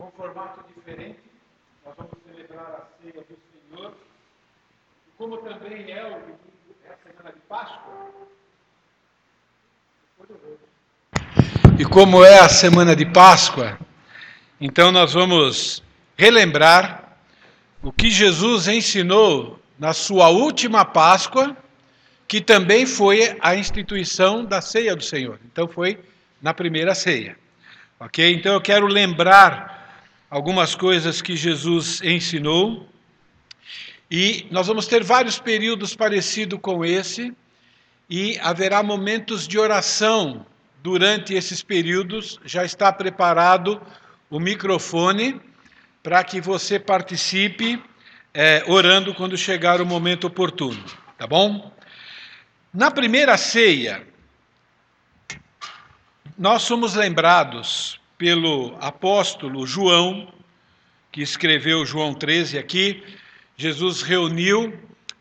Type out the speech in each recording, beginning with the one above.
com formato diferente. Nós vamos celebrar a ceia do Senhor. E como também é, o, é a semana de Páscoa. E como é a semana de Páscoa, então nós vamos relembrar o que Jesus ensinou na sua última Páscoa, que também foi a instituição da ceia do Senhor. Então foi na primeira ceia. Ok? Então eu quero lembrar algumas coisas que Jesus ensinou. E nós vamos ter vários períodos parecidos com esse, e haverá momentos de oração durante esses períodos. Já está preparado o microfone para que você participe é, orando quando chegar o momento oportuno, tá bom? Na primeira ceia, nós somos lembrados pelo apóstolo João, que escreveu João 13 aqui. Jesus reuniu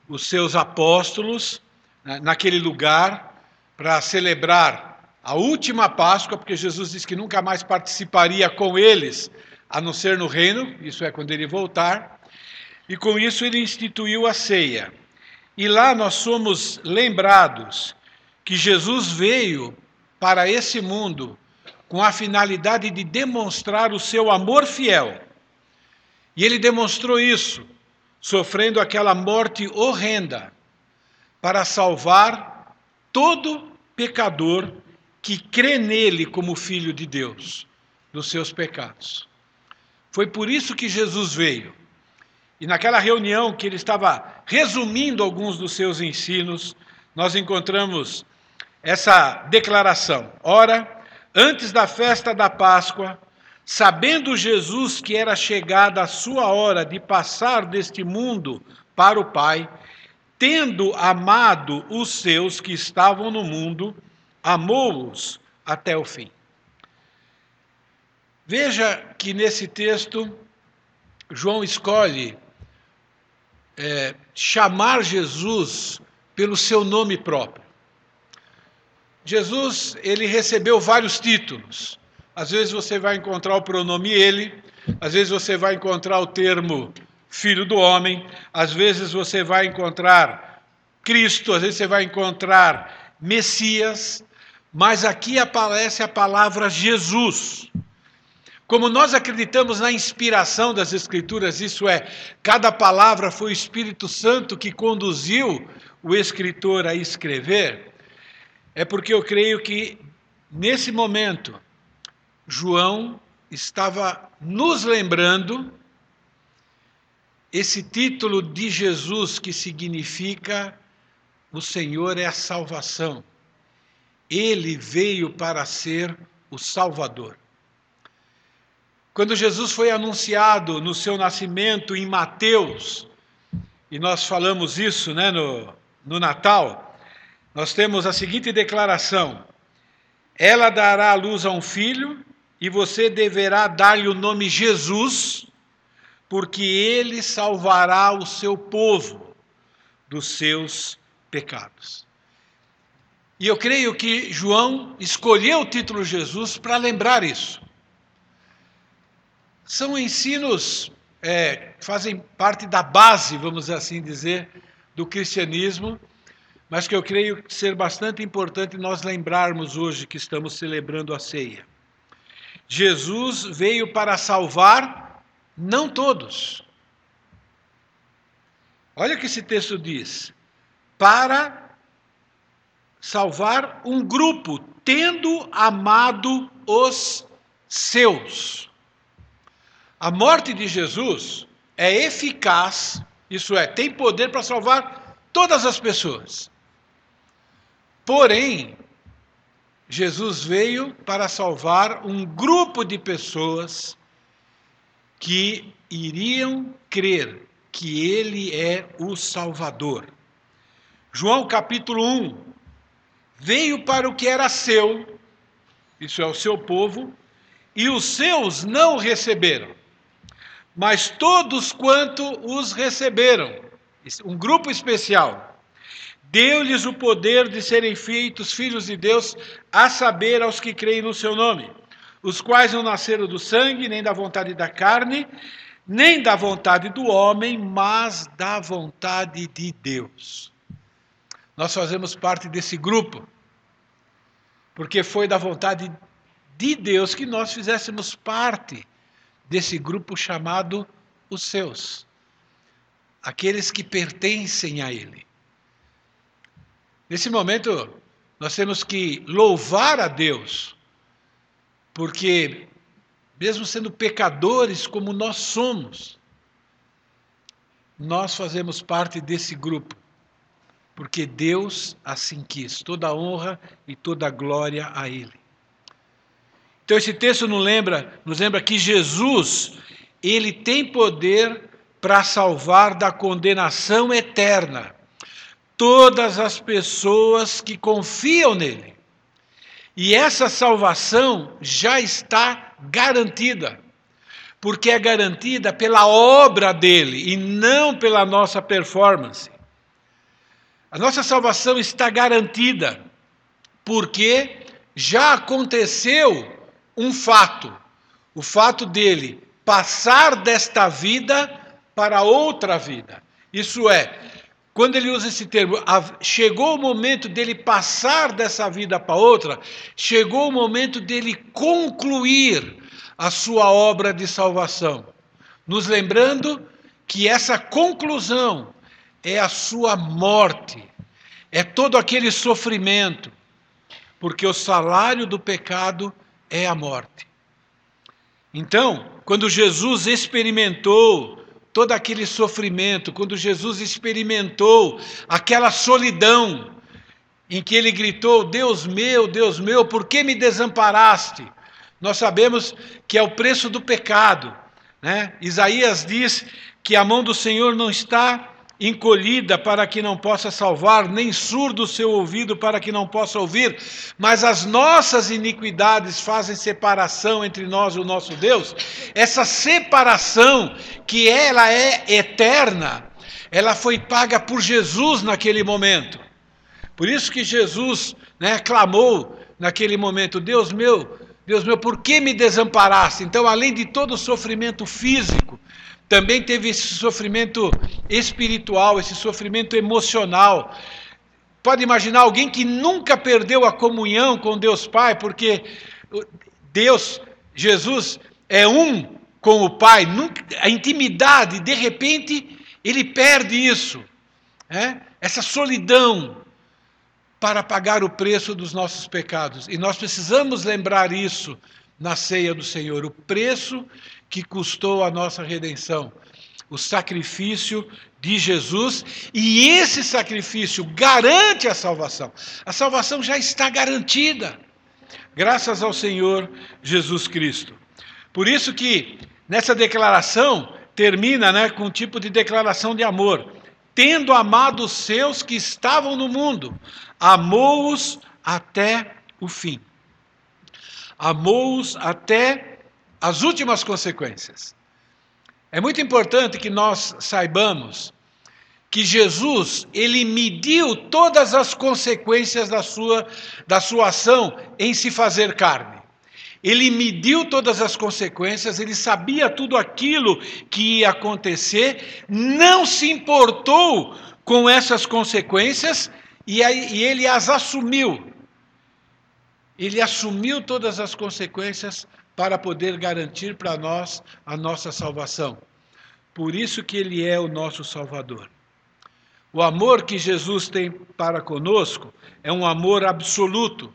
os seus apóstolos né, naquele lugar para celebrar a última Páscoa, porque Jesus disse que nunca mais participaria com eles, a não ser no reino, isso é quando ele voltar. E com isso ele instituiu a ceia. E lá nós somos lembrados que Jesus veio para esse mundo com a finalidade de demonstrar o seu amor fiel. E ele demonstrou isso, sofrendo aquela morte horrenda, para salvar todo pecador que crê nele como filho de Deus, dos seus pecados. Foi por isso que Jesus veio. E naquela reunião que ele estava resumindo alguns dos seus ensinos, nós encontramos essa declaração. Ora, antes da festa da Páscoa, sabendo Jesus que era chegada a sua hora de passar deste mundo para o Pai, tendo amado os seus que estavam no mundo, amou-os até o fim. Veja que nesse texto, João escolhe é, chamar Jesus pelo seu nome próprio. Jesus, ele recebeu vários títulos. Às vezes você vai encontrar o pronome ele, às vezes você vai encontrar o termo filho do homem, às vezes você vai encontrar Cristo, às vezes você vai encontrar Messias, mas aqui aparece a palavra Jesus. Como nós acreditamos na inspiração das Escrituras, isso é, cada palavra foi o Espírito Santo que conduziu o escritor a escrever, é porque eu creio que, nesse momento, João estava nos lembrando esse título de Jesus que significa o Senhor é a salvação. Ele veio para ser o Salvador. Quando Jesus foi anunciado no seu nascimento em Mateus, e nós falamos isso né, no, no Natal, nós temos a seguinte declaração: Ela dará à luz a um filho, e você deverá dar-lhe o nome Jesus, porque ele salvará o seu povo dos seus pecados. E eu creio que João escolheu o título Jesus para lembrar isso. São ensinos é, fazem parte da base, vamos assim dizer, do cristianismo mas que eu creio ser bastante importante nós lembrarmos hoje que estamos celebrando a ceia. Jesus veio para salvar não todos. Olha o que esse texto diz: para salvar um grupo, tendo amado os seus. A morte de Jesus é eficaz, isso é, tem poder para salvar todas as pessoas. Porém, Jesus veio para salvar um grupo de pessoas que iriam crer que Ele é o Salvador. João capítulo 1: Veio para o que era seu, isso é o seu povo, e os seus não receberam, mas todos quanto os receberam, um grupo especial, Deu-lhes o poder de serem feitos filhos de Deus, a saber, aos que creem no seu nome, os quais não nasceram do sangue, nem da vontade da carne, nem da vontade do homem, mas da vontade de Deus. Nós fazemos parte desse grupo, porque foi da vontade de Deus que nós fizéssemos parte desse grupo chamado os seus, aqueles que pertencem a Ele. Nesse momento, nós temos que louvar a Deus, porque, mesmo sendo pecadores como nós somos, nós fazemos parte desse grupo, porque Deus assim quis, toda honra e toda glória a Ele. Então esse texto nos lembra, nos lembra que Jesus, ele tem poder para salvar da condenação eterna todas as pessoas que confiam nele. E essa salvação já está garantida, porque é garantida pela obra dele e não pela nossa performance. A nossa salvação está garantida, porque já aconteceu um fato, o fato dele passar desta vida para outra vida. Isso é, quando ele usa esse termo, chegou o momento dele passar dessa vida para outra, chegou o momento dele concluir a sua obra de salvação. Nos lembrando que essa conclusão é a sua morte, é todo aquele sofrimento, porque o salário do pecado é a morte. Então, quando Jesus experimentou todo aquele sofrimento, quando Jesus experimentou aquela solidão, em que ele gritou: Deus meu, Deus meu, por que me desamparaste? Nós sabemos que é o preço do pecado. Né? Isaías diz que a mão do Senhor não está encolhida para que não possa salvar, nem surdo o seu ouvido para que não possa ouvir, mas as nossas iniquidades fazem separação entre nós e o nosso Deus. Essa separação, que ela é eterna, ela foi paga por Jesus naquele momento. Por isso que Jesus né, clamou naquele momento: Deus meu, Deus meu, por que me desamparaste? Então, além de todo o sofrimento físico, também teve esse sofrimento espiritual, esse sofrimento emocional. Pode imaginar alguém que nunca perdeu a comunhão com Deus Pai, porque Deus, Jesus, é um com o Pai, a intimidade, de repente, ele perde isso, né? essa solidão, para pagar o preço dos nossos pecados. E nós precisamos lembrar isso na ceia do Senhor, o preço que custou a nossa redenção, o sacrifício de Jesus, e esse sacrifício garante a salvação. A salvação já está garantida, graças ao Senhor Jesus Cristo. Por isso que nessa declaração termina né, com um tipo de declaração de amor. Tendo amado os seus que estavam no mundo, amou-os até o fim. Amou-os até as últimas consequências. É muito importante que nós saibamos que Jesus, ele mediu todas as consequências da sua, da sua ação em se fazer carne. Ele mediu todas as consequências, ele sabia tudo aquilo que ia acontecer, não se importou com essas consequências e, aí, e ele as assumiu. Ele assumiu todas as consequências para poder garantir para nós a nossa salvação. Por isso que ele é o nosso Salvador. O amor que Jesus tem para conosco é um amor absoluto.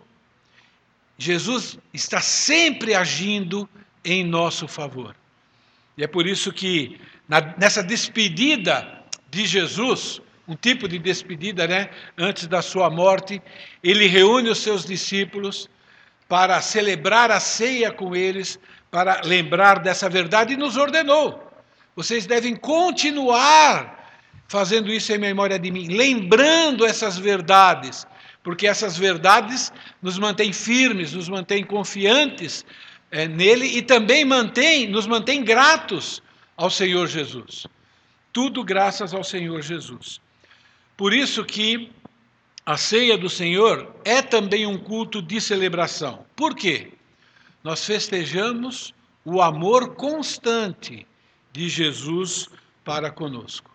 Jesus está sempre agindo em nosso favor. E é por isso que na, nessa despedida de Jesus, um tipo de despedida, né, antes da sua morte, ele reúne os seus discípulos para celebrar a ceia com eles, para lembrar dessa verdade e nos ordenou. Vocês devem continuar fazendo isso em memória de mim, lembrando essas verdades, porque essas verdades nos mantêm firmes, nos mantêm confiantes é, nele e também mantém, nos mantém gratos ao Senhor Jesus. Tudo graças ao Senhor Jesus. Por isso que a ceia do Senhor é também um culto de celebração. Por quê? nós festejamos o amor constante de Jesus para conosco.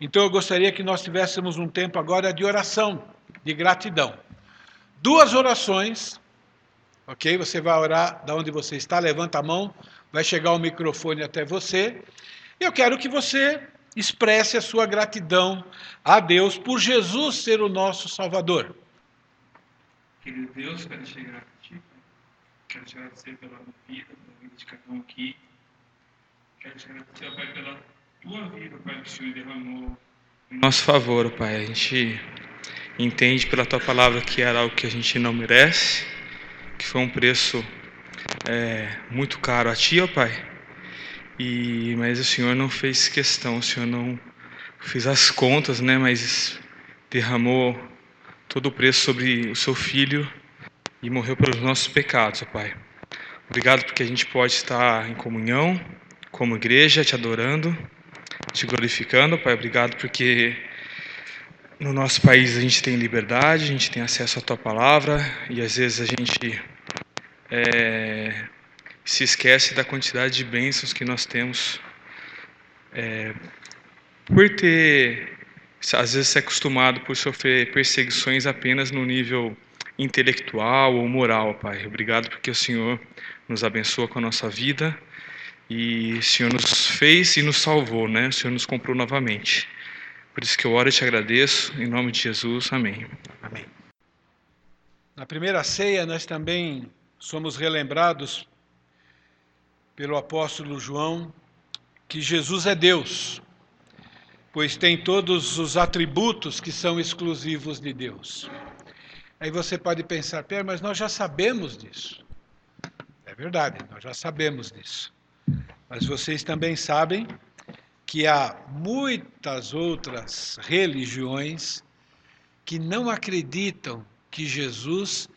Então eu gostaria que nós tivéssemos um tempo agora de oração, de gratidão. Duas orações, ok? Você vai orar da onde você está, levanta a mão, vai chegar o microfone até você. Eu quero que você expresse a sua gratidão a Deus por Jesus ser o nosso Salvador. Querido Deus, quero chegar a quero te agradecer pela vida, pela vida de cada um aqui. Quero te agradecer, Pai, pela Tua vida, Pai, que o Senhor derramou nosso favor, Pai. A gente entende pela Tua palavra que era algo que a gente não merece, que foi um preço é, muito caro a Ti, ó Pai. E, mas o Senhor não fez questão, o Senhor não fez as contas, né? Mas derramou todo o preço sobre o Seu Filho e morreu pelos nossos pecados, ó Pai. Obrigado porque a gente pode estar em comunhão, como igreja, te adorando, te glorificando, Pai. Obrigado porque no nosso país a gente tem liberdade, a gente tem acesso à Tua palavra e às vezes a gente é, se esquece da quantidade de bênçãos que nós temos é, por ter, às vezes, se acostumado por sofrer perseguições apenas no nível intelectual ou moral, Pai. Obrigado porque o Senhor nos abençoa com a nossa vida e o Senhor nos fez e nos salvou, né? O Senhor nos comprou novamente. Por isso que eu oro e te agradeço, em nome de Jesus. Amém. Amém. Na primeira ceia, nós também somos relembrados pelo apóstolo João que Jesus é Deus, pois tem todos os atributos que são exclusivos de Deus. Aí você pode pensar, Pera, mas nós já sabemos disso. É verdade, nós já sabemos disso. Mas vocês também sabem que há muitas outras religiões que não acreditam que Jesus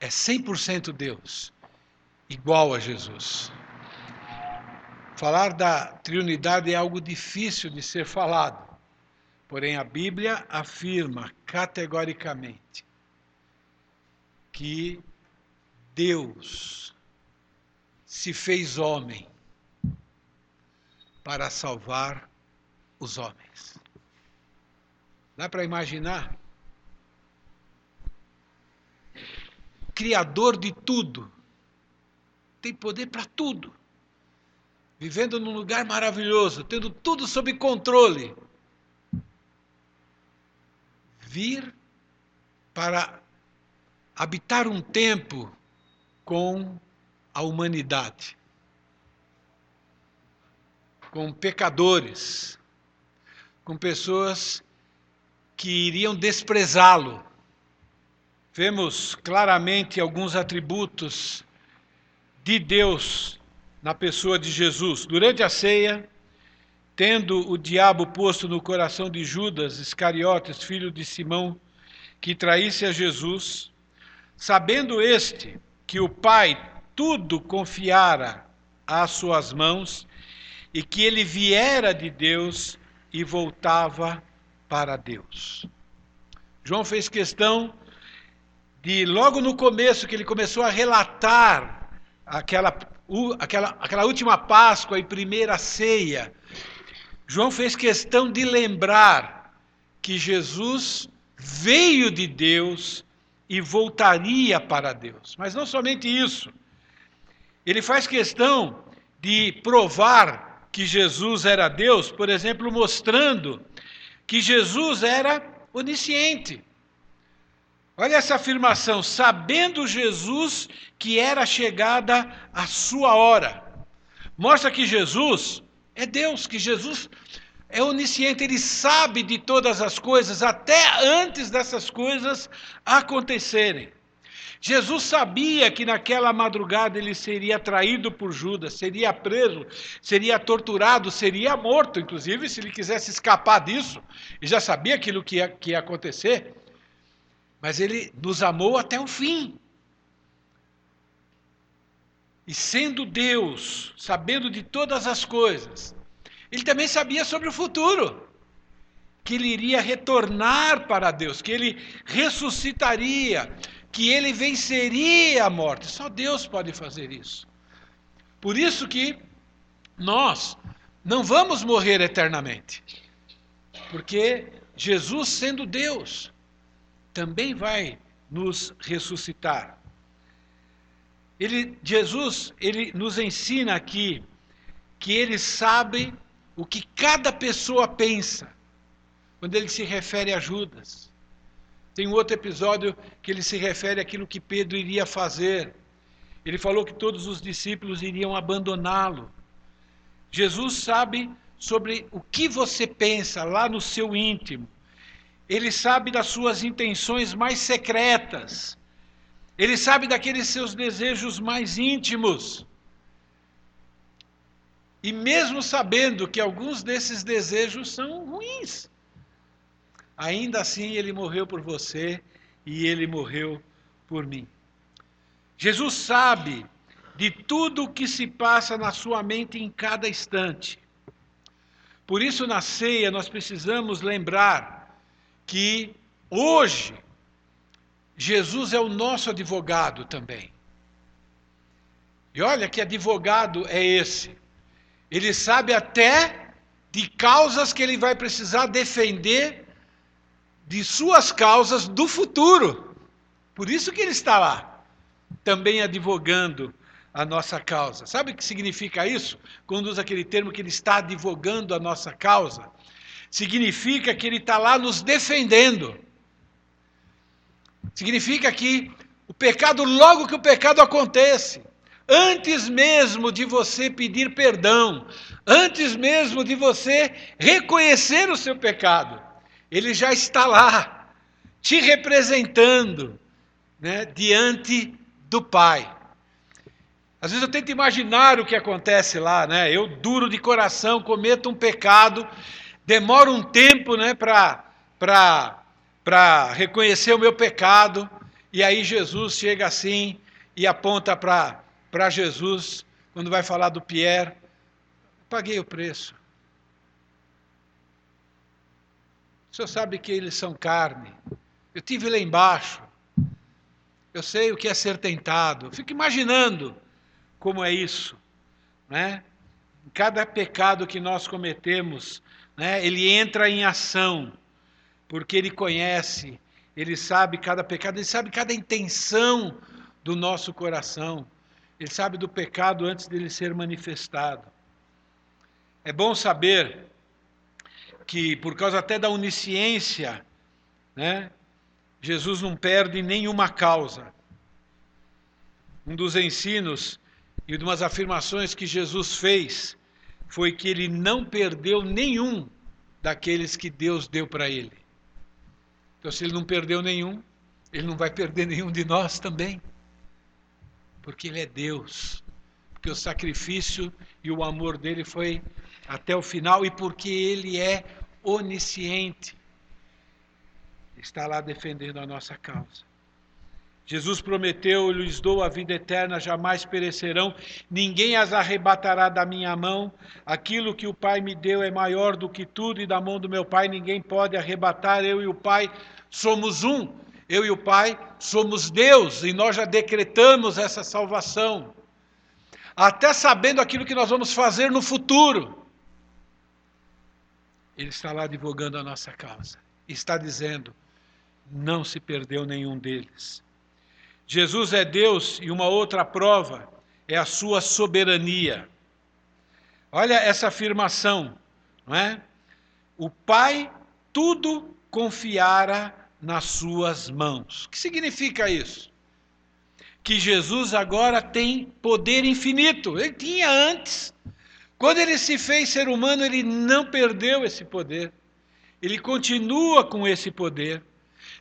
é 100% Deus, igual a Jesus. Falar da triunidade é algo difícil de ser falado, porém a Bíblia afirma categoricamente que Deus se fez homem para salvar os homens. Dá para imaginar? Criador de tudo, tem poder para tudo vivendo num lugar maravilhoso, tendo tudo sob controle, vir para habitar um tempo com a humanidade, com pecadores, com pessoas que iriam desprezá-lo. Vemos claramente alguns atributos de Deus na pessoa de Jesus. Durante a ceia, tendo o diabo posto no coração de Judas Iscariotes, filho de Simão, que traísse a Jesus, sabendo este que o Pai tudo confiara às suas mãos e que ele viera de Deus e voltava para Deus. João fez questão de, logo no começo, que ele começou a relatar aquela aquela, aquela última Páscoa e primeira ceia, João fez questão de lembrar que Jesus veio de Deus e voltaria para Deus. Mas não somente isso. Ele faz questão de provar que Jesus era Deus, por exemplo, mostrando que Jesus era onisciente. Olha essa afirmação, sabendo Jesus que era chegada a sua hora. Mostra que Jesus é Deus, que Jesus é onisciente, ele sabe de todas as coisas, até antes dessas coisas acontecerem. Jesus sabia que naquela madrugada ele seria traído por Judas, seria preso, seria torturado, seria morto, inclusive, se ele quisesse escapar disso, e já sabia aquilo que ia, que ia acontecer mas ele nos amou até o fim. E sendo Deus, sabendo de todas as coisas, ele também sabia sobre o futuro, que ele iria retornar para Deus, que ele ressuscitaria, que ele venceria a morte. Só Deus pode fazer isso. Por isso que nós não vamos morrer eternamente. Porque Jesus, sendo Deus, também vai nos ressuscitar. Ele, Jesus, ele nos ensina aqui que ele sabe o que cada pessoa pensa quando ele se refere a Judas. Tem um outro episódio que ele se refere àquilo que Pedro iria fazer. Ele falou que todos os discípulos iriam abandoná-lo. Jesus sabe sobre o que você pensa lá no seu íntimo. Ele sabe das suas intenções mais secretas. Ele sabe daqueles seus desejos mais íntimos. E mesmo sabendo que alguns desses desejos são ruins, ainda assim ele morreu por você e ele morreu por mim. Jesus sabe de tudo o que se passa na sua mente em cada instante. Por isso, na ceia, nós precisamos lembrar que hoje Jesus é o nosso advogado também. E olha que advogado é esse. Ele sabe até de causas que ele vai precisar defender de suas causas do futuro. Por isso que ele está lá, também advogando a nossa causa. Sabe o que significa isso? Quando usa aquele termo que ele está advogando a nossa causa, significa que ele está lá nos defendendo. Significa que o pecado, logo que o pecado acontece, antes mesmo de você pedir perdão, antes mesmo de você reconhecer o seu pecado, ele já está lá, te representando né, diante do Pai. Às vezes eu tento imaginar o que acontece lá, né? Eu, duro de coração, cometo um pecado, demoro um tempo né, para reconhecer o meu pecado, e aí Jesus chega assim e aponta para Jesus, quando vai falar do Pierre: paguei o preço. O senhor sabe que eles são carne. Eu tive lá embaixo. Eu sei o que é ser tentado. Eu fico imaginando como é isso, né? Cada pecado que nós cometemos, né, ele entra em ação, porque ele conhece, ele sabe cada pecado, ele sabe cada intenção do nosso coração. Ele sabe do pecado antes dele ser manifestado. É bom saber que por causa até da onisciência, né, Jesus não perde nenhuma causa. Um dos ensinos e de umas afirmações que Jesus fez foi que ele não perdeu nenhum daqueles que Deus deu para ele. Então, se ele não perdeu nenhum, ele não vai perder nenhum de nós também. Porque ele é Deus. Porque o sacrifício e o amor dele foi até o final e porque ele é onisciente, está lá defendendo a nossa causa. Jesus prometeu: lhes dou a vida eterna, jamais perecerão, ninguém as arrebatará da minha mão. Aquilo que o Pai me deu é maior do que tudo, e da mão do meu Pai ninguém pode arrebatar. Eu e o Pai somos um. Eu e o Pai somos Deus, e nós já decretamos essa salvação, até sabendo aquilo que nós vamos fazer no futuro. Ele está lá divulgando a nossa causa. Está dizendo: não se perdeu nenhum deles. Jesus é Deus e uma outra prova é a sua soberania. Olha essa afirmação, não é? O Pai tudo confiara nas suas mãos. O que significa isso? Que Jesus agora tem poder infinito. Ele tinha antes, quando ele se fez ser humano, ele não perdeu esse poder. Ele continua com esse poder.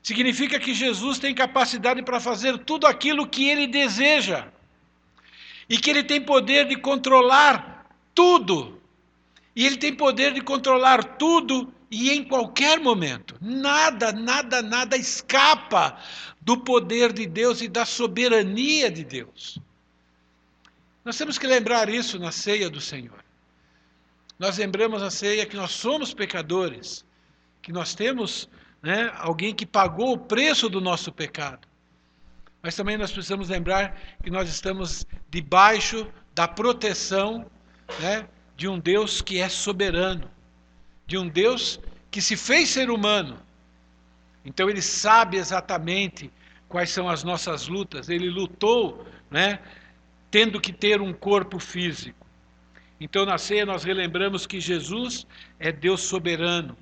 Significa que Jesus tem capacidade para fazer tudo aquilo que ele deseja. E que ele tem poder de controlar tudo. E ele tem poder de controlar tudo e em qualquer momento. Nada, nada, nada escapa do poder de Deus e da soberania de Deus. Nós temos que lembrar isso na ceia do Senhor. Nós lembramos a ceia que nós somos pecadores, que nós temos né, alguém que pagou o preço do nosso pecado. mas também nós precisamos lembrar que nós estamos debaixo da proteção né, de um Deus que é soberano, de um Deus que se fez ser humano. Então ele sabe exatamente quais são as nossas lutas. Ele lutou, né, tendo que ter um corpo físico. Então na ceia nós relembramos que Jesus é Deus soberano,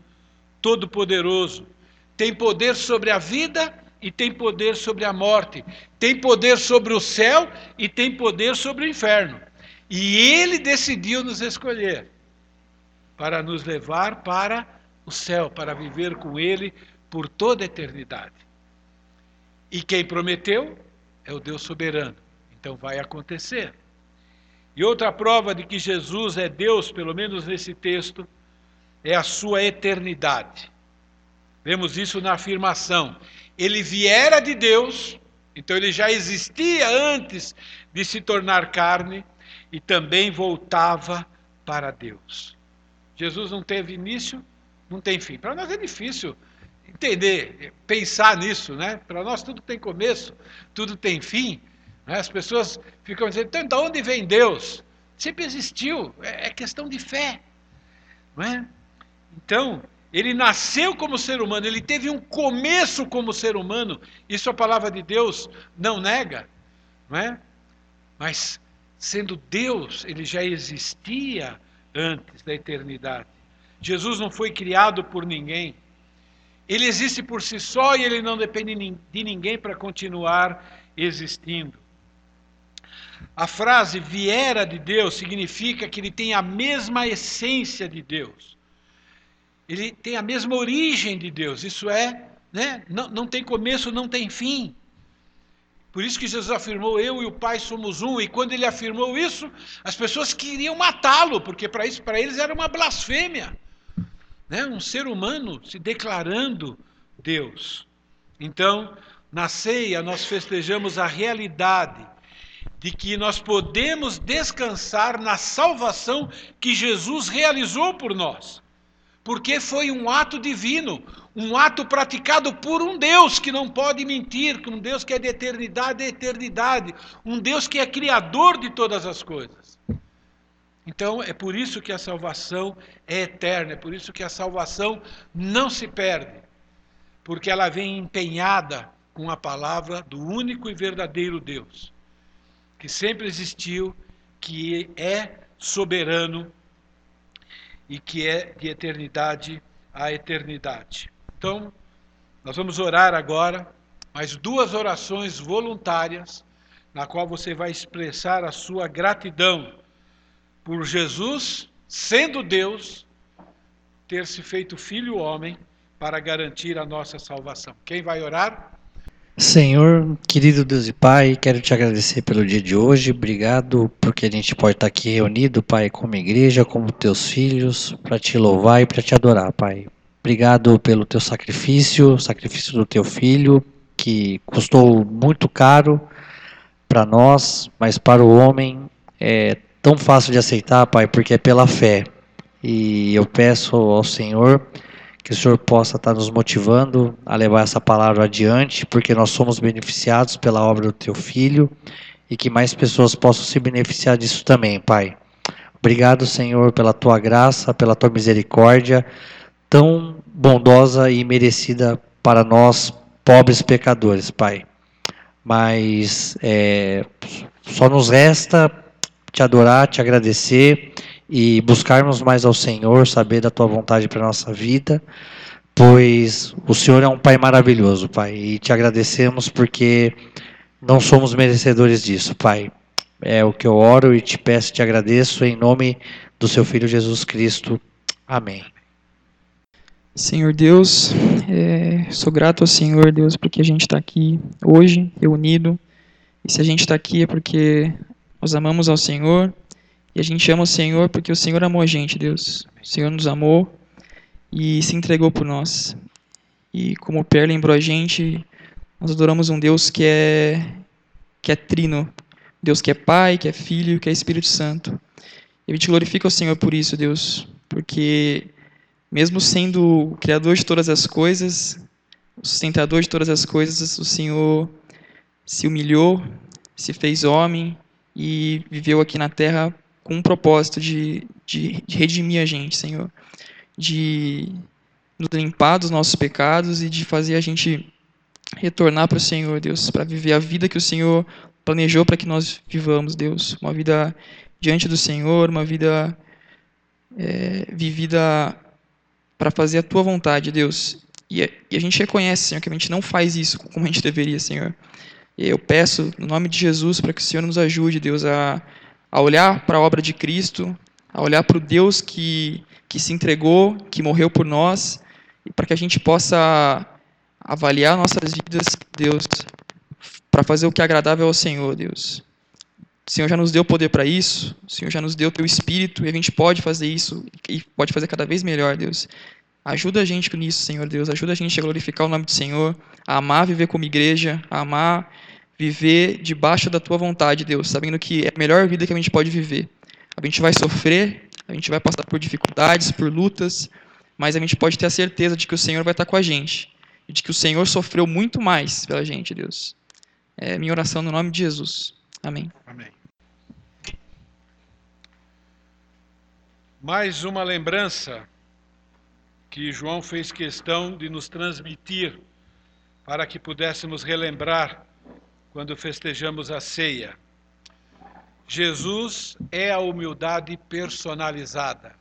todo-poderoso, tem poder sobre a vida e tem poder sobre a morte, tem poder sobre o céu e tem poder sobre o inferno. E ele decidiu nos escolher para nos levar para o céu, para viver com ele por toda a eternidade. E quem prometeu é o Deus soberano. Então vai acontecer. E outra prova de que Jesus é Deus, pelo menos nesse texto, é a sua eternidade. Vemos isso na afirmação. Ele viera de Deus, então ele já existia antes de se tornar carne e também voltava para Deus. Jesus não teve início, não tem fim. Para nós é difícil entender, pensar nisso, né? Para nós tudo tem começo, tudo tem fim. Né? As pessoas ficam dizendo, então de onde vem Deus? Sempre existiu, é, é questão de fé. Não é? Então, ele nasceu como ser humano, ele teve um começo como ser humano, isso a palavra de Deus não nega, não é? Mas, sendo Deus, ele já existia antes da eternidade. Jesus não foi criado por ninguém. Ele existe por si só e ele não depende de ninguém para continuar existindo. A frase viera de Deus significa que ele tem a mesma essência de Deus ele tem a mesma origem de Deus, isso é, né, não, não tem começo, não tem fim. Por isso que Jesus afirmou: Eu e o Pai somos um. E quando ele afirmou isso, as pessoas queriam matá-lo, porque para isso, para eles era uma blasfêmia, né? Um ser humano se declarando Deus. Então, na ceia nós festejamos a realidade de que nós podemos descansar na salvação que Jesus realizou por nós porque foi um ato divino, um ato praticado por um Deus que não pode mentir, um Deus que é de eternidade a eternidade, um Deus que é criador de todas as coisas. Então, é por isso que a salvação é eterna, é por isso que a salvação não se perde, porque ela vem empenhada com a palavra do único e verdadeiro Deus, que sempre existiu, que é soberano e que é de eternidade a eternidade. Então, nós vamos orar agora, mais duas orações voluntárias, na qual você vai expressar a sua gratidão por Jesus, sendo Deus, ter se feito filho homem para garantir a nossa salvação. Quem vai orar? Senhor, querido Deus e Pai, quero te agradecer pelo dia de hoje. Obrigado porque a gente pode estar aqui reunido, Pai, como igreja, como teus filhos, para te louvar e para te adorar, Pai. Obrigado pelo teu sacrifício, sacrifício do teu filho, que custou muito caro para nós, mas para o homem é tão fácil de aceitar, Pai, porque é pela fé. E eu peço ao Senhor que o Senhor possa estar nos motivando a levar essa palavra adiante, porque nós somos beneficiados pela obra do Teu Filho e que mais pessoas possam se beneficiar disso também, Pai. Obrigado, Senhor, pela Tua graça, pela Tua misericórdia, tão bondosa e merecida para nós, pobres pecadores, Pai. Mas é, só nos resta te adorar, te agradecer e buscarmos mais ao Senhor, saber da tua vontade para nossa vida, pois o Senhor é um Pai maravilhoso, Pai, e te agradecemos porque não somos merecedores disso, Pai. É o que eu oro e te peço, te agradeço em nome do seu Filho Jesus Cristo. Amém. Senhor Deus, é, sou grato ao Senhor Deus porque a gente está aqui hoje reunido. E se a gente está aqui é porque nós amamos ao Senhor e a gente ama o Senhor porque o Senhor amou a gente, Deus. O Senhor nos amou e se entregou por nós. E como o Per lembrou a gente, nós adoramos um Deus que é que é trino, Deus que é Pai, que é Filho, que é Espírito Santo. E a gente glorifica o Senhor por isso, Deus, porque mesmo sendo o criador de todas as coisas, o sustentador de todas as coisas, o Senhor se humilhou, se fez homem e viveu aqui na terra com um propósito de, de, de redimir a gente, Senhor. De nos limpar dos nossos pecados e de fazer a gente retornar para o Senhor, Deus, para viver a vida que o Senhor planejou para que nós vivamos, Deus. Uma vida diante do Senhor, uma vida é, vivida para fazer a tua vontade, Deus. E, e, a gente reconhece, Senhor, que a gente não faz isso como a gente deveria, Senhor. Eu peço, no nome de Jesus, para que o Senhor nos ajude, Deus, a, a olhar para a obra de Cristo, a olhar para o Deus que, que se entregou, que morreu por nós, e para que a gente possa avaliar nossas vidas, Deus, para fazer o que é agradável ao Senhor, Deus. O Senhor já nos deu poder para isso, o Senhor já nos deu teu espírito e a gente pode fazer isso e pode fazer cada vez melhor, Deus. Ajuda a gente nisso, Senhor Deus. Ajuda a gente a glorificar o nome do Senhor, a amar viver como igreja, a amar viver debaixo da tua vontade, Deus, sabendo que é a melhor vida que a gente pode viver. A gente vai sofrer, a gente vai passar por dificuldades, por lutas, mas a gente pode ter a certeza de que o Senhor vai estar com a gente e de que o Senhor sofreu muito mais pela gente, Deus. É minha oração no nome de Jesus. Amém. Amém. Mais uma lembrança que João fez questão de nos transmitir para que pudéssemos relembrar quando festejamos a ceia. Jesus é a humildade personalizada.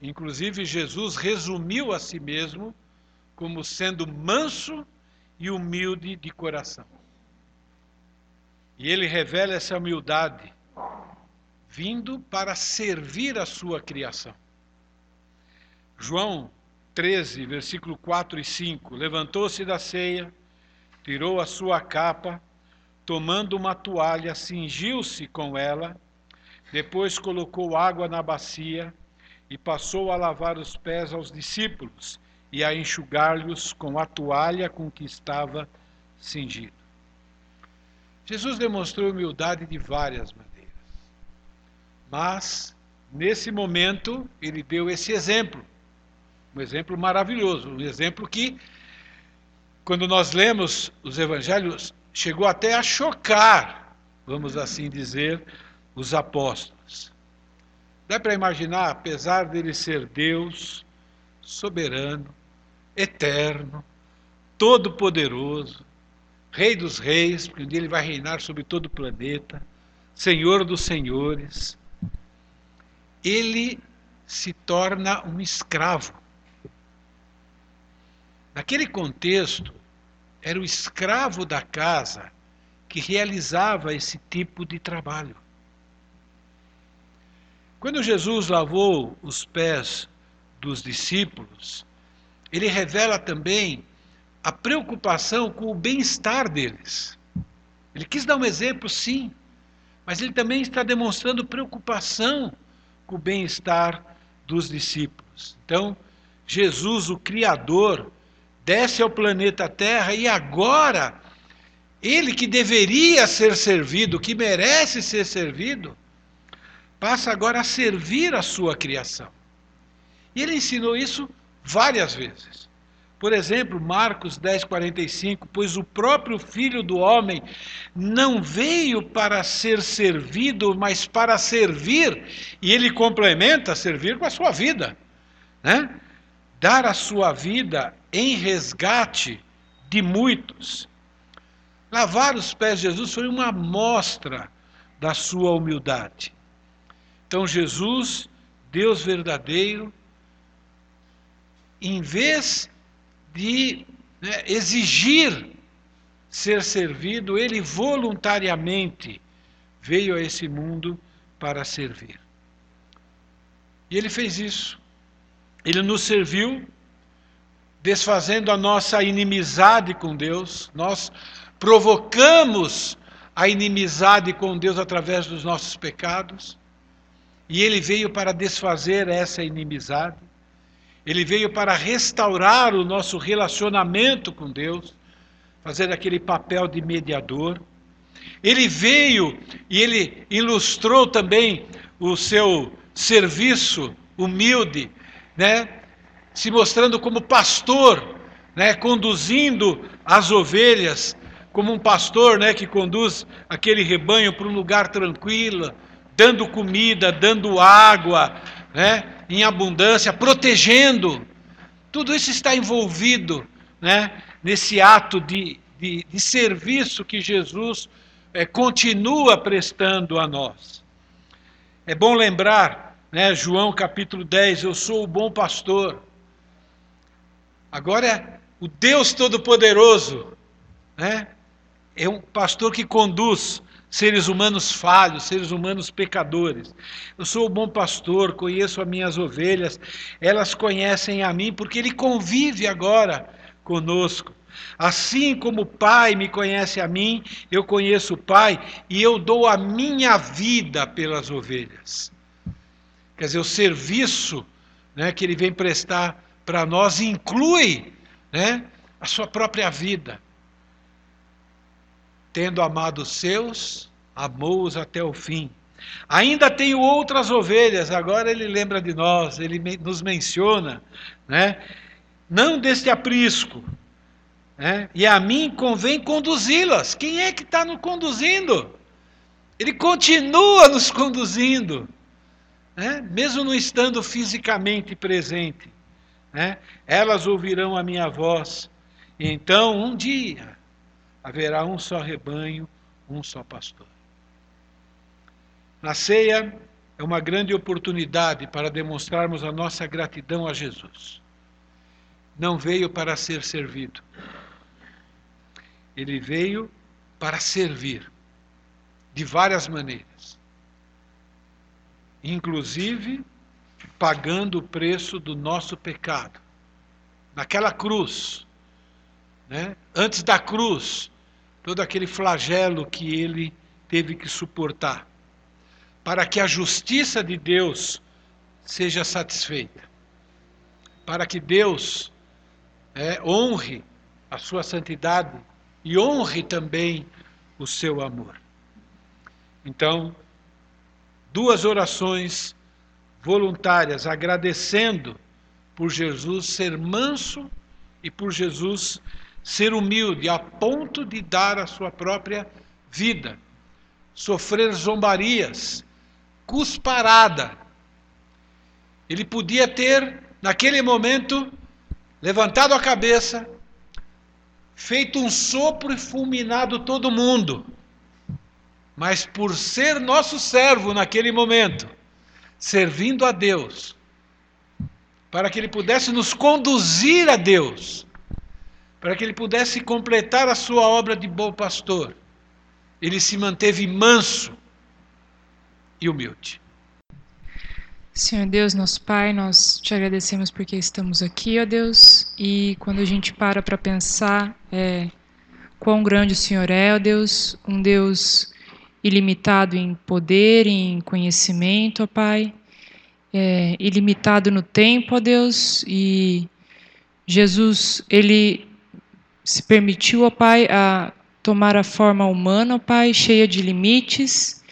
Inclusive, Jesus resumiu a si mesmo como sendo manso e humilde de coração. E ele revela essa humildade vindo para servir a sua criação. João 13, versículo 4 e 5. Levantou-se da ceia, tirou a sua capa, tomando uma toalha, cingiu-se com ela, depois colocou água na bacia e passou a lavar os pés aos discípulos e a enxugar-lhes com a toalha com que estava cingido. Jesus demonstrou humildade de várias maneiras. Mas, nesse momento, ele deu esse exemplo. Um exemplo maravilhoso, um exemplo que, quando nós lemos os evangelhos, chegou até a chocar, vamos assim dizer, os apóstolos. Dá para imaginar, apesar dele ser Deus, soberano, eterno, todo-poderoso, Rei dos reis, porque um dia ele vai reinar sobre todo o planeta, Senhor dos senhores, ele se torna um escravo. Naquele contexto, era o escravo da casa que realizava esse tipo de trabalho. Quando Jesus lavou os pés dos discípulos, ele revela também a preocupação com o bem-estar deles. Ele quis dar um exemplo, sim, mas ele também está demonstrando preocupação com o bem-estar dos discípulos. Então, Jesus, o Criador, desce ao planeta Terra e agora, ele que deveria ser servido, que merece ser servido, passa agora a servir a sua criação. E ele ensinou isso várias vezes. Por exemplo, Marcos 10, 45, pois o próprio Filho do Homem não veio para ser servido, mas para servir, e ele complementa servir com a sua vida, né? Dar a sua vida em resgate de muitos. Lavar os pés de Jesus foi uma amostra da sua humildade. Então, Jesus, Deus verdadeiro, em vez de né, exigir ser servido, ele voluntariamente veio a esse mundo para servir. E ele fez isso. Ele nos serviu, desfazendo a nossa inimizade com Deus. Nós provocamos a inimizade com Deus através dos nossos pecados. E ele veio para desfazer essa inimizade. Ele veio para restaurar o nosso relacionamento com Deus, fazer aquele papel de mediador. Ele veio e ele ilustrou também o seu serviço humilde, né? Se mostrando como pastor, né, conduzindo as ovelhas como um pastor, né, que conduz aquele rebanho para um lugar tranquilo, dando comida, dando água, né, em abundância, protegendo. Tudo isso está envolvido, né, nesse ato de, de, de serviço que Jesus é, continua prestando a nós. É bom lembrar, né, João capítulo 10, eu sou o bom pastor. Agora, o Deus Todo-Poderoso, né, é um pastor que conduz seres humanos falhos, seres humanos pecadores. Eu sou o bom pastor, conheço as minhas ovelhas, elas conhecem a mim, porque ele convive agora conosco. Assim como o Pai me conhece a mim, eu conheço o Pai e eu dou a minha vida pelas ovelhas. Quer dizer, o serviço né, que ele vem prestar para nós inclui né, a sua própria vida. Tendo amado os seus, amou-os até o fim. Ainda tenho outras ovelhas, agora ele lembra de nós, ele nos menciona, né? não deste aprisco, né? e a mim convém conduzi-las. Quem é que está nos conduzindo? Ele continua nos conduzindo, né? mesmo não estando fisicamente presente. Né? Elas ouvirão a minha voz, e então um dia haverá um só rebanho, um só pastor. Na ceia é uma grande oportunidade para demonstrarmos a nossa gratidão a Jesus. Não veio para ser servido. Ele veio para servir de várias maneiras. Inclusive pagando o preço do nosso pecado. Naquela cruz, né? antes da cruz, todo aquele flagelo que ele teve que suportar, para que a justiça de Deus seja satisfeita, para que Deus é, honre a sua santidade e honre também o seu amor. Então, duas orações voluntárias, agradecendo por Jesus ser manso e por Jesus ser humilde a ponto de dar a sua própria vida, sofrer zombarias, cusparada. Ele podia ter, naquele momento, levantado a cabeça, feito um sopro e fulminado todo mundo. Mas por ser nosso servo naquele momento, servindo a Deus, para que ele pudesse nos conduzir a Deus, para que ele pudesse completar a sua obra de bom pastor, ele se manteve manso e humilde. Senhor Deus, nosso Pai, nós te agradecemos porque estamos aqui, ó Deus, e quando a gente para para pensar é, quão grande o Senhor é, ó Deus, um Deus ilimitado em poder, em conhecimento, ó Pai, é, ilimitado no tempo, ó Deus, e Jesus, ele se permitiu, ó Pai, a tomar a forma humana, ó Pai, cheia de limites,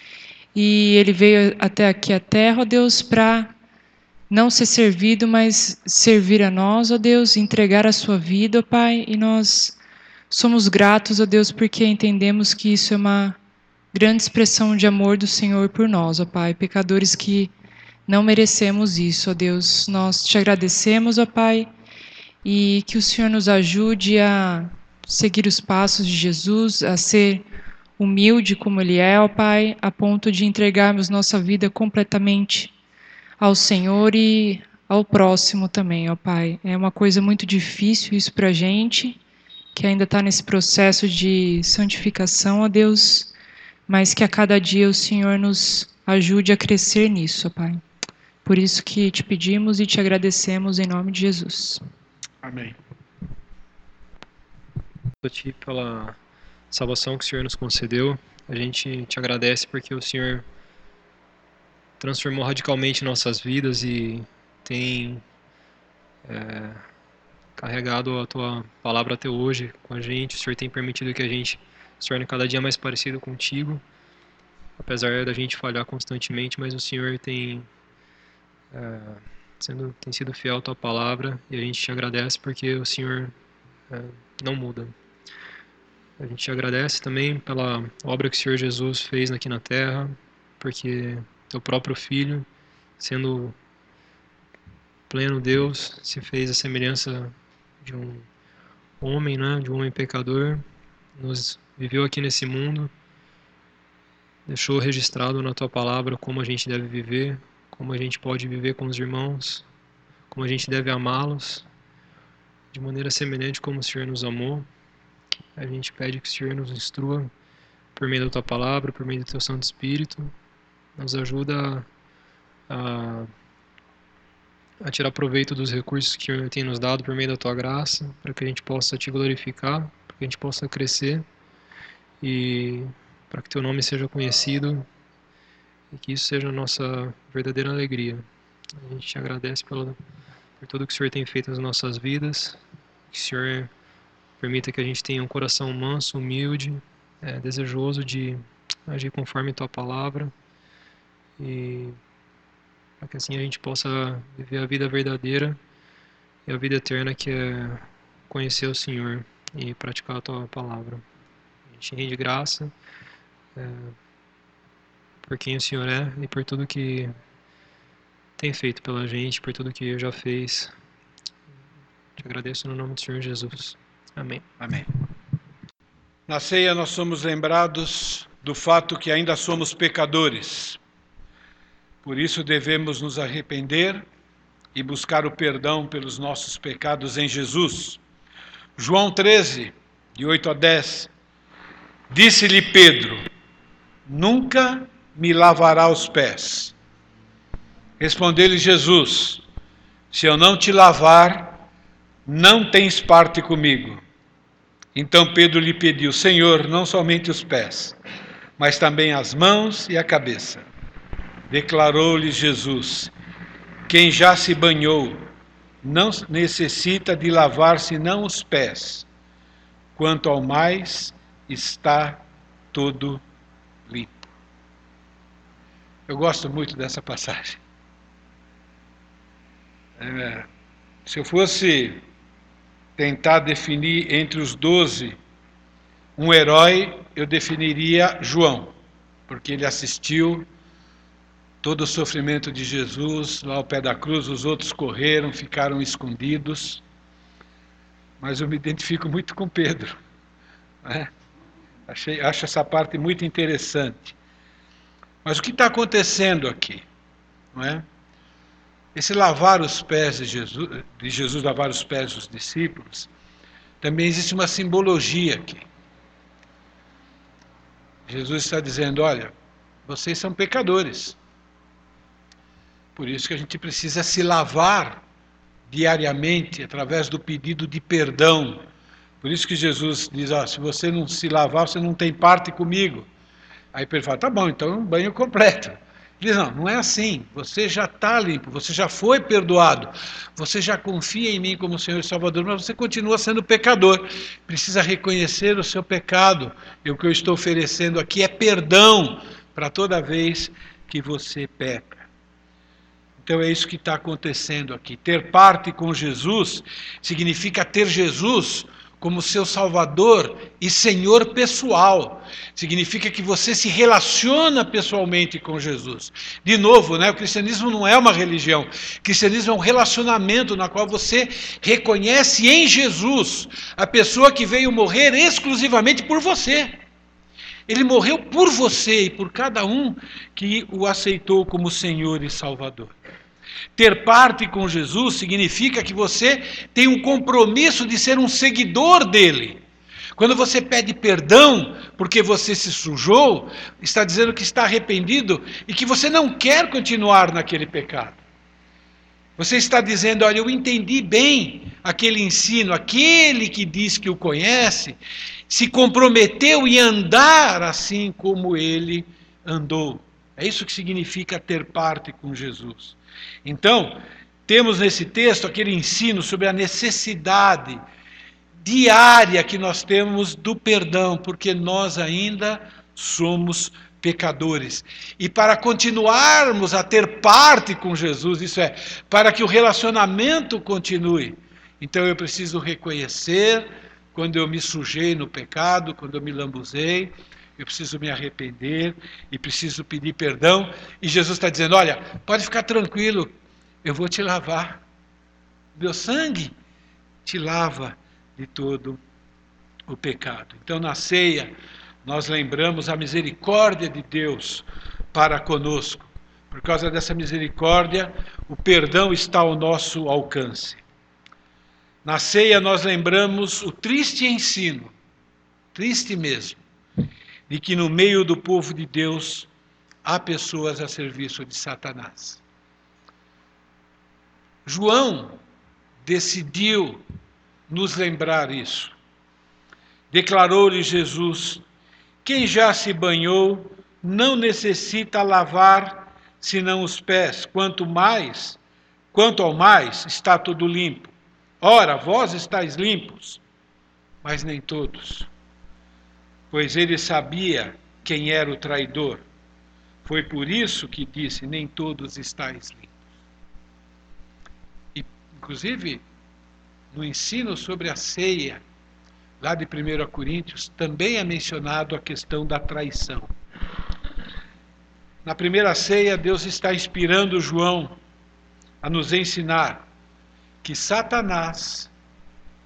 e ele veio até aqui a terra, ó Deus, para não ser servido, mas servir a nós, ó Deus, entregar a sua vida, ó Pai, e nós somos gratos, ó Deus, porque entendemos que isso é uma grande expressão de amor do Senhor por nós, ó Pai, pecadores que não merecemos isso, ó Deus. Nós te agradecemos, ó Pai, e que o Senhor nos ajude a seguir os passos de Jesus, a ser humilde como Ele é, ó Pai, a ponto de entregarmos nossa vida completamente ao Senhor e ao próximo também, ó Pai. É uma coisa muito difícil isso para a gente, que ainda está nesse processo de santificação, ó Deus, mas que a cada dia o Senhor nos ajude a crescer nisso, ó Pai. Por isso que te pedimos e te agradecemos em nome de Jesus. Amém. A ti pela salvação que o Senhor nos concedeu. A gente te agradece porque o Senhor transformou radicalmente nossas vidas e tem é, carregado a tua palavra até hoje com a gente. O Senhor tem permitido que a gente se torne cada dia mais parecido contigo, apesar da gente falhar constantemente, mas o Senhor tem é, sendo, tem sido fiel à tua palavra e a gente te agradece porque o Senhor é, não muda. A gente te agradece também pela obra que o Senhor Jesus fez aqui na terra, porque teu próprio Filho, sendo pleno Deus, se fez a semelhança de um homem, né, de um homem pecador, nos viveu aqui nesse mundo, deixou registrado na tua palavra como a gente deve viver, como a gente pode viver com os irmãos, como a gente deve amá-los, de maneira semelhante como o Senhor nos amou. A gente pede que o Senhor nos instrua por meio da tua palavra, por meio do teu Santo Espírito, nos ajuda a, a tirar proveito dos recursos que o Senhor tem nos dado por meio da tua graça, para que a gente possa te glorificar, para que a gente possa crescer e para que teu nome seja conhecido e que isso seja a nossa verdadeira alegria. A gente te agradece pelo, por tudo que o Senhor tem feito nas nossas vidas, que o Senhor Permita que a gente tenha um coração manso, humilde, é, desejoso de agir conforme tua palavra e para que assim a gente possa viver a vida verdadeira e a vida eterna que é conhecer o Senhor e praticar a tua palavra. Gente rende graça é, por quem o Senhor é e por tudo que tem feito pela gente, por tudo que já fez. Te agradeço no nome do Senhor Jesus. Amém. Amém. Na ceia nós somos lembrados do fato que ainda somos pecadores. Por isso devemos nos arrepender e buscar o perdão pelos nossos pecados em Jesus. João 13, de 8 a 10. Disse-lhe Pedro: Nunca me lavará os pés. Respondeu-lhe Jesus: Se eu não te lavar, não tens parte comigo. Então Pedro lhe pediu: Senhor, não somente os pés, mas também as mãos e a cabeça. Declarou-lhe Jesus: Quem já se banhou não necessita de lavar senão os pés. Quanto ao mais, está todo limpo. Eu gosto muito dessa passagem. É, se eu fosse tentar definir entre os doze um herói, eu definiria João, porque ele assistiu todo o sofrimento de Jesus lá ao pé da cruz, os outros correram, ficaram escondidos. Mas eu me identifico muito com Pedro. Né? Achei, acho essa parte muito interessante. Mas o que está acontecendo aqui? Não é? Esse lavar os pés de Jesus, de Jesus lavar os pés dos discípulos, também existe uma simbologia aqui. Jesus está dizendo: olha, vocês são pecadores. Por isso que a gente precisa se lavar diariamente através do pedido de perdão. Por isso que Jesus diz: ah, se você não se lavar, você não tem parte comigo. Aí Pedro fala: tá bom, então um banho completo. Ele diz, não, não é assim. Você já está limpo, você já foi perdoado, você já confia em mim como Senhor e Salvador, mas você continua sendo pecador. Precisa reconhecer o seu pecado. E o que eu estou oferecendo aqui é perdão para toda vez que você peca. Então é isso que está acontecendo aqui. Ter parte com Jesus significa ter Jesus como seu Salvador e Senhor pessoal. Significa que você se relaciona pessoalmente com Jesus. De novo, né, o cristianismo não é uma religião. O cristianismo é um relacionamento na qual você reconhece em Jesus a pessoa que veio morrer exclusivamente por você. Ele morreu por você e por cada um que o aceitou como Senhor e Salvador. Ter parte com Jesus significa que você tem um compromisso de ser um seguidor dele. Quando você pede perdão porque você se sujou, está dizendo que está arrependido e que você não quer continuar naquele pecado. Você está dizendo: olha, eu entendi bem aquele ensino, aquele que diz que o conhece, se comprometeu em andar assim como ele andou. É isso que significa ter parte com Jesus. Então, temos nesse texto aquele ensino sobre a necessidade diária que nós temos do perdão, porque nós ainda somos pecadores. E para continuarmos a ter parte com Jesus, isso é, para que o relacionamento continue, então eu preciso reconhecer quando eu me sujei no pecado, quando eu me lambuzei, eu preciso me arrepender e preciso pedir perdão. E Jesus está dizendo: Olha, pode ficar tranquilo, eu vou te lavar. Meu sangue te lava de todo o pecado. Então, na ceia, nós lembramos a misericórdia de Deus para conosco. Por causa dessa misericórdia, o perdão está ao nosso alcance. Na ceia, nós lembramos o triste ensino, triste mesmo, de que no meio do povo de Deus há pessoas a serviço de Satanás. João decidiu nos lembrar isso. Declarou-lhe Jesus: Quem já se banhou não necessita lavar senão os pés, quanto mais, quanto ao mais, está tudo limpo. Ora, vós estáis limpos, mas nem todos pois ele sabia quem era o traidor. Foi por isso que disse: Nem todos estáis limpos. E, inclusive, no ensino sobre a ceia, lá de 1 Coríntios, também é mencionado a questão da traição. Na primeira ceia, Deus está inspirando João a nos ensinar que Satanás,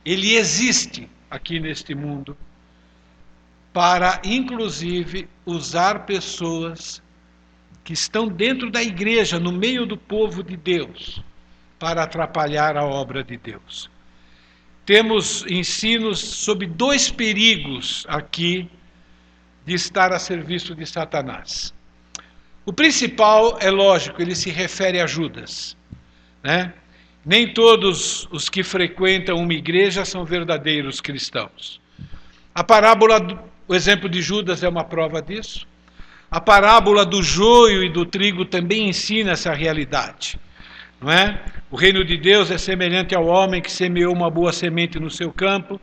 ele existe aqui neste mundo para, inclusive, usar pessoas que estão dentro da igreja, no meio do povo de Deus, para atrapalhar a obra de Deus. Temos ensinos sobre dois perigos aqui de estar a serviço de Satanás. O principal é lógico, ele se refere a Judas. Né? Nem todos os que frequentam uma igreja são verdadeiros cristãos. A parábola o exemplo de Judas é uma prova disso. A parábola do joio e do trigo também ensina essa realidade. Não é? O reino de Deus é semelhante ao homem que semeou uma boa semente no seu campo,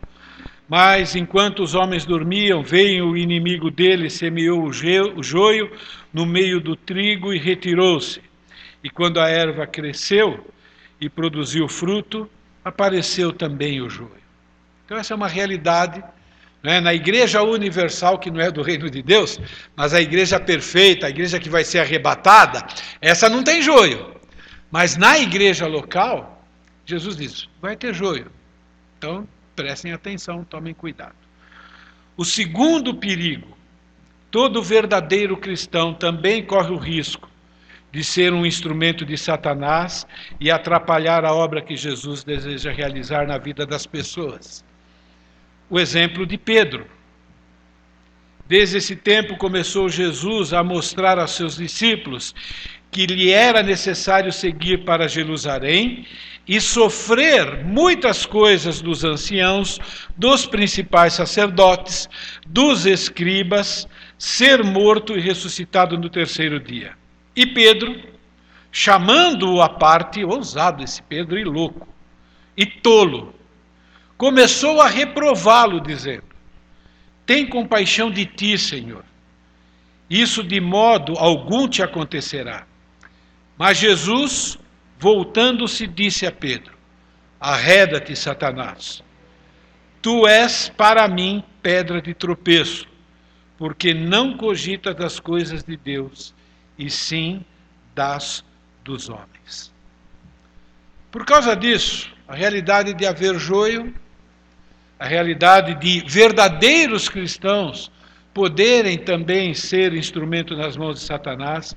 mas enquanto os homens dormiam, veio o inimigo dele, semeou o joio no meio do trigo e retirou-se. E quando a erva cresceu e produziu fruto, apareceu também o joio. Então, essa é uma realidade né? Na igreja universal, que não é do reino de Deus, mas a igreja perfeita, a igreja que vai ser arrebatada, essa não tem joio. Mas na igreja local, Jesus diz: vai ter joio. Então, prestem atenção, tomem cuidado. O segundo perigo: todo verdadeiro cristão também corre o risco de ser um instrumento de Satanás e atrapalhar a obra que Jesus deseja realizar na vida das pessoas o exemplo de Pedro. Desde esse tempo começou Jesus a mostrar aos seus discípulos que lhe era necessário seguir para Jerusalém e sofrer muitas coisas dos anciãos, dos principais sacerdotes, dos escribas, ser morto e ressuscitado no terceiro dia. E Pedro, chamando-o à parte, ousado esse Pedro e louco, e tolo, começou a reprová-lo, dizendo: Tem compaixão de ti, Senhor. Isso de modo algum te acontecerá. Mas Jesus, voltando-se, disse a Pedro: Arreda-te, Satanás. Tu és para mim pedra de tropeço, porque não cogitas das coisas de Deus, e sim das dos homens. Por causa disso, a realidade de haver joio a realidade de verdadeiros cristãos poderem também ser instrumento nas mãos de Satanás,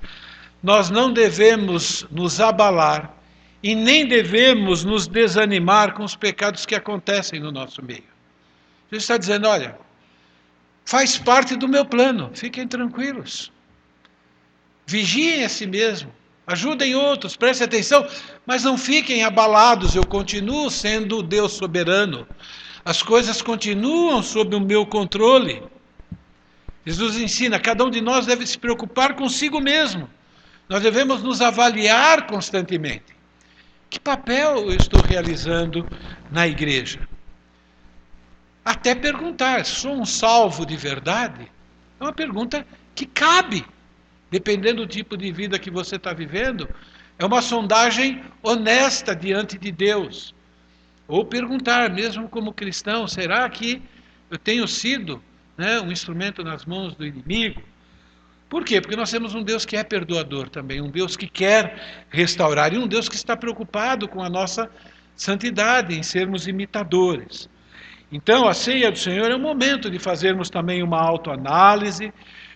nós não devemos nos abalar e nem devemos nos desanimar com os pecados que acontecem no nosso meio. Jesus está dizendo: olha, faz parte do meu plano, fiquem tranquilos. Vigiem a si mesmo, ajudem outros, prestem atenção, mas não fiquem abalados, eu continuo sendo Deus soberano. As coisas continuam sob o meu controle. Jesus ensina: cada um de nós deve se preocupar consigo mesmo. Nós devemos nos avaliar constantemente. Que papel eu estou realizando na igreja? Até perguntar: sou um salvo de verdade? É uma pergunta que cabe, dependendo do tipo de vida que você está vivendo. É uma sondagem honesta diante de Deus. Ou perguntar, mesmo como cristão, será que eu tenho sido né, um instrumento nas mãos do inimigo? Por quê? Porque nós temos um Deus que é perdoador também, um Deus que quer restaurar e um Deus que está preocupado com a nossa santidade, em sermos imitadores. Então, a ceia do Senhor é um momento de fazermos também uma autoanálise,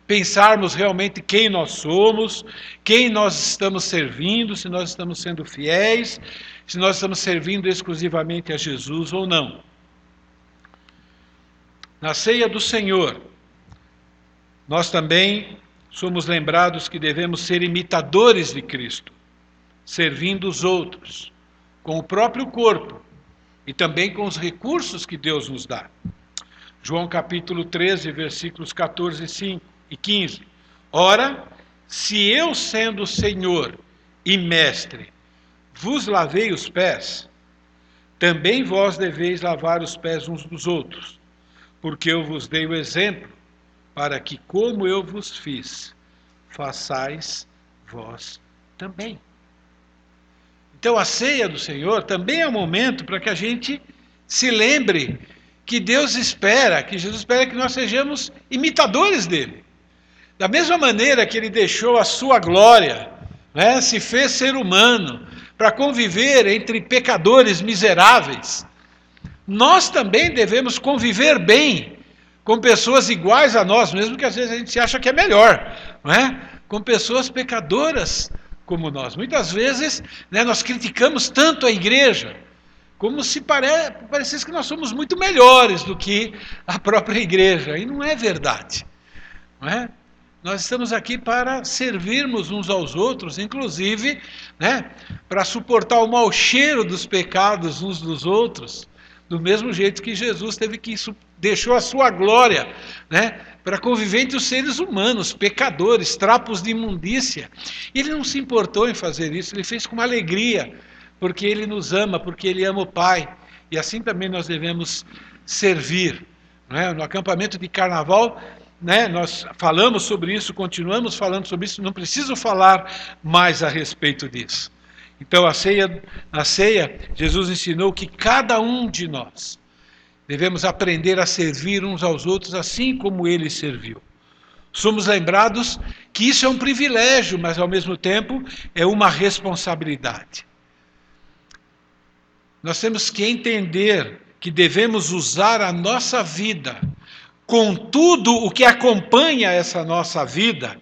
pensarmos realmente quem nós somos, quem nós estamos servindo, se nós estamos sendo fiéis, se nós estamos servindo exclusivamente a Jesus ou não. Na ceia do Senhor, nós também somos lembrados que devemos ser imitadores de Cristo, servindo os outros, com o próprio corpo e também com os recursos que Deus nos dá. João capítulo 13, versículos 14 e 5 e 15. Ora, se eu, sendo Senhor e Mestre, vos lavei os pés, também vós deveis lavar os pés uns dos outros, porque eu vos dei o exemplo, para que, como eu vos fiz, façais vós também. Então, a ceia do Senhor também é um momento para que a gente se lembre que Deus espera, que Jesus espera que nós sejamos imitadores dele. Da mesma maneira que ele deixou a sua glória, né, se fez ser humano para conviver entre pecadores miseráveis, nós também devemos conviver bem com pessoas iguais a nós, mesmo que às vezes a gente se acha que é melhor, não é? com pessoas pecadoras como nós. Muitas vezes né, nós criticamos tanto a igreja, como se pare... parecesse que nós somos muito melhores do que a própria igreja, e não é verdade. Não é? Nós estamos aqui para servirmos uns aos outros, inclusive né, para suportar o mau cheiro dos pecados uns dos outros, do mesmo jeito que Jesus teve que deixou a sua glória né, para conviver entre os seres humanos, pecadores, trapos de imundícia. Ele não se importou em fazer isso, ele fez com alegria, porque ele nos ama, porque ele ama o Pai. E assim também nós devemos servir. Né? No acampamento de carnaval, né, nós falamos sobre isso, continuamos falando sobre isso, não preciso falar mais a respeito disso. Então, a ceia, a ceia, Jesus ensinou que cada um de nós devemos aprender a servir uns aos outros assim como ele serviu. Somos lembrados que isso é um privilégio, mas ao mesmo tempo é uma responsabilidade. Nós temos que entender que devemos usar a nossa vida com tudo o que acompanha essa nossa vida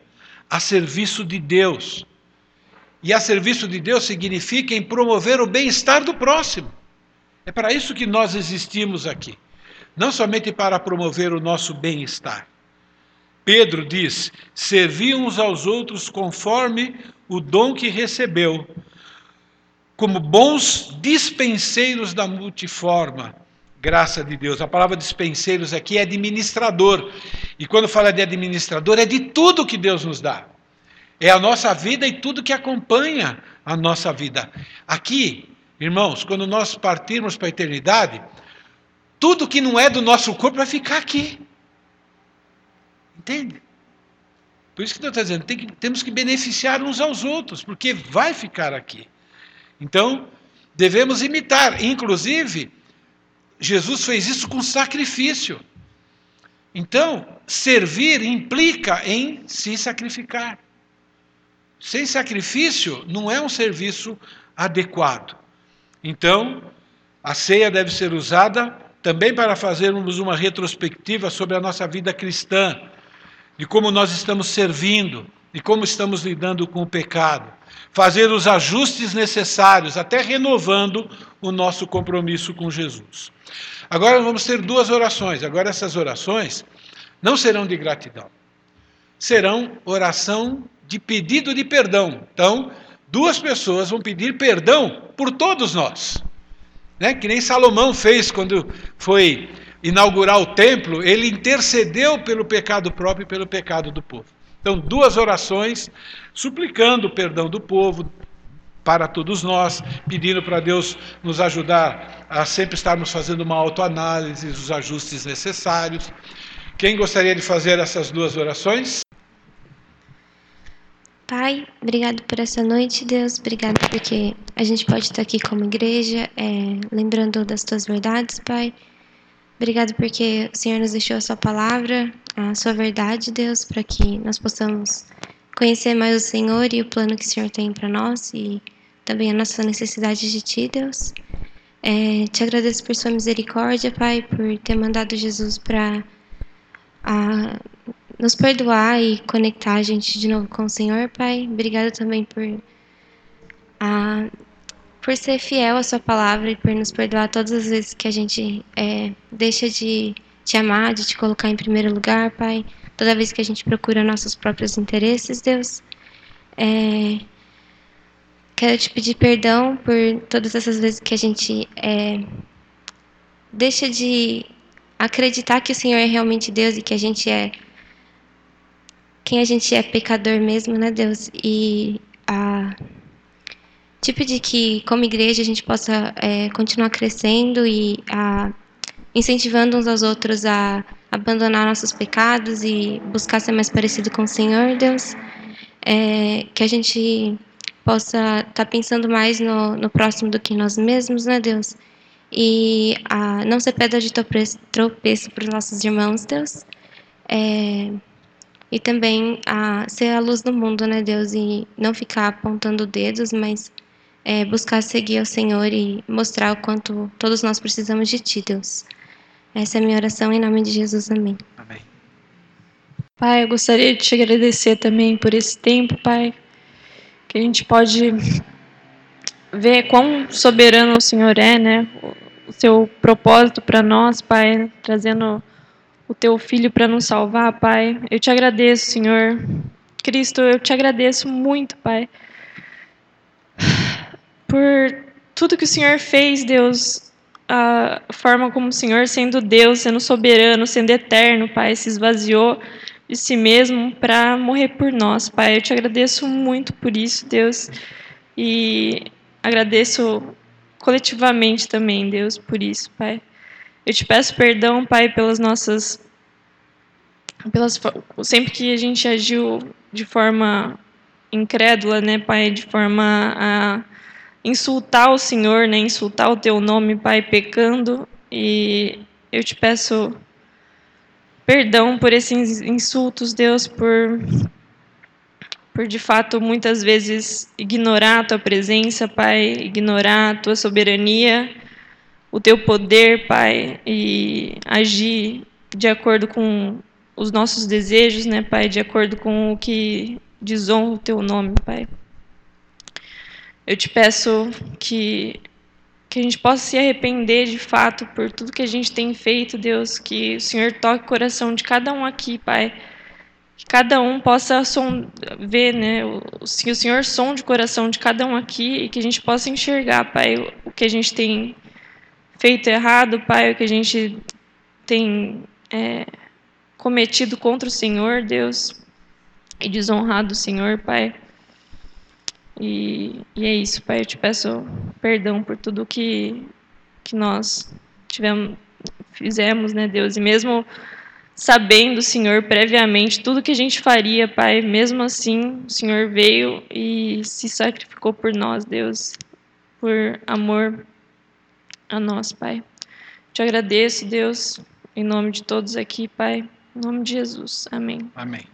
a serviço de Deus. E a serviço de Deus significa em promover o bem-estar do próximo. É para isso que nós existimos aqui. Não somente para promover o nosso bem-estar. Pedro diz: servi uns aos outros conforme o dom que recebeu, como bons dispenseiros da multiforma graça de Deus. A palavra dispenseiros aqui é administrador. E quando fala de administrador, é de tudo que Deus nos dá. É a nossa vida e tudo que acompanha a nossa vida. Aqui, irmãos, quando nós partirmos para a eternidade, tudo que não é do nosso corpo vai ficar aqui. Entende? Por isso que eu estou dizendo, tem que, temos que beneficiar uns aos outros, porque vai ficar aqui. Então, devemos imitar. Inclusive, Jesus fez isso com sacrifício. Então, servir implica em se sacrificar. Sem sacrifício não é um serviço adequado. Então, a ceia deve ser usada também para fazermos uma retrospectiva sobre a nossa vida cristã, de como nós estamos servindo, de como estamos lidando com o pecado, fazer os ajustes necessários, até renovando o nosso compromisso com Jesus. Agora vamos ter duas orações. Agora essas orações não serão de gratidão. Serão oração de pedido de perdão. Então, duas pessoas vão pedir perdão por todos nós. Né? Que nem Salomão fez quando foi inaugurar o templo, ele intercedeu pelo pecado próprio e pelo pecado do povo. Então, duas orações suplicando o perdão do povo, para todos nós, pedindo para Deus nos ajudar a sempre estarmos fazendo uma autoanálise, os ajustes necessários. Quem gostaria de fazer essas duas orações? Pai, obrigado por essa noite, Deus. Obrigado porque a gente pode estar aqui como igreja, é, lembrando das tuas verdades, Pai. Obrigado porque o Senhor nos deixou a sua palavra, a sua verdade, Deus, para que nós possamos conhecer mais o Senhor e o plano que o Senhor tem para nós e também a nossa necessidade de Ti, Deus. É, te agradeço por sua misericórdia, Pai, por ter mandado Jesus para nos perdoar e conectar a gente de novo com o Senhor, Pai. Obrigado também por, a, por ser fiel à Sua palavra e por nos perdoar todas as vezes que a gente é, deixa de te amar, de te colocar em primeiro lugar, Pai. Toda vez que a gente procura nossos próprios interesses, Deus. É, quero te pedir perdão por todas essas vezes que a gente é, deixa de acreditar que o Senhor é realmente Deus e que a gente é quem a gente é pecador mesmo, né, Deus? E a te pedir que, como igreja, a gente possa é, continuar crescendo e a, incentivando uns aos outros a abandonar nossos pecados e buscar ser mais parecido com o Senhor, Deus. É, que a gente possa estar tá pensando mais no, no próximo do que nós mesmos, né, Deus? E a, não ser pedra de tropeço para os nossos irmãos, Deus. É, e também a ser a luz do mundo, né, Deus? E não ficar apontando dedos, mas é, buscar seguir ao Senhor e mostrar o quanto todos nós precisamos de Ti, Deus. Essa é a minha oração em nome de Jesus. Amém. Amém. Pai, eu gostaria de te agradecer também por esse tempo, Pai, que a gente pode ver quão soberano o Senhor é, né? O seu propósito para nós, Pai, trazendo o teu filho para nos salvar, Pai. Eu te agradeço, Senhor. Cristo, eu te agradeço muito, Pai, por tudo que o Senhor fez, Deus, a forma como o Senhor, sendo Deus, sendo soberano, sendo eterno, Pai, se esvaziou de si mesmo para morrer por nós, Pai. Eu te agradeço muito por isso, Deus, e agradeço coletivamente também, Deus, por isso, Pai. Eu te peço perdão, Pai, pelas nossas. Pelas, sempre que a gente agiu de forma incrédula, né, Pai, de forma a insultar o Senhor, né, insultar o Teu nome, Pai, pecando. E eu te peço perdão por esses insultos, Deus, por por de fato muitas vezes ignorar a tua presença, Pai, ignorar a tua soberania o teu poder, Pai, e agir de acordo com os nossos desejos, né, Pai, de acordo com o que desonra o teu nome, Pai. Eu te peço que que a gente possa se arrepender de fato por tudo que a gente tem feito, Deus, que o Senhor toque o coração de cada um aqui, Pai. Que cada um possa ver, né, o, o Senhor sonde o coração de cada um aqui e que a gente possa enxergar, Pai, o que a gente tem feito errado, Pai, o que a gente tem é, cometido contra o Senhor, Deus, e desonrado o Senhor, Pai. E, e é isso, Pai, eu te peço perdão por tudo que, que nós tivemos, fizemos, né, Deus, e mesmo sabendo, Senhor, previamente tudo que a gente faria, Pai, mesmo assim, o Senhor veio e se sacrificou por nós, Deus, por amor a nós, Pai. Te agradeço, Deus, em nome de todos aqui, Pai. Em nome de Jesus. Amém. Amém.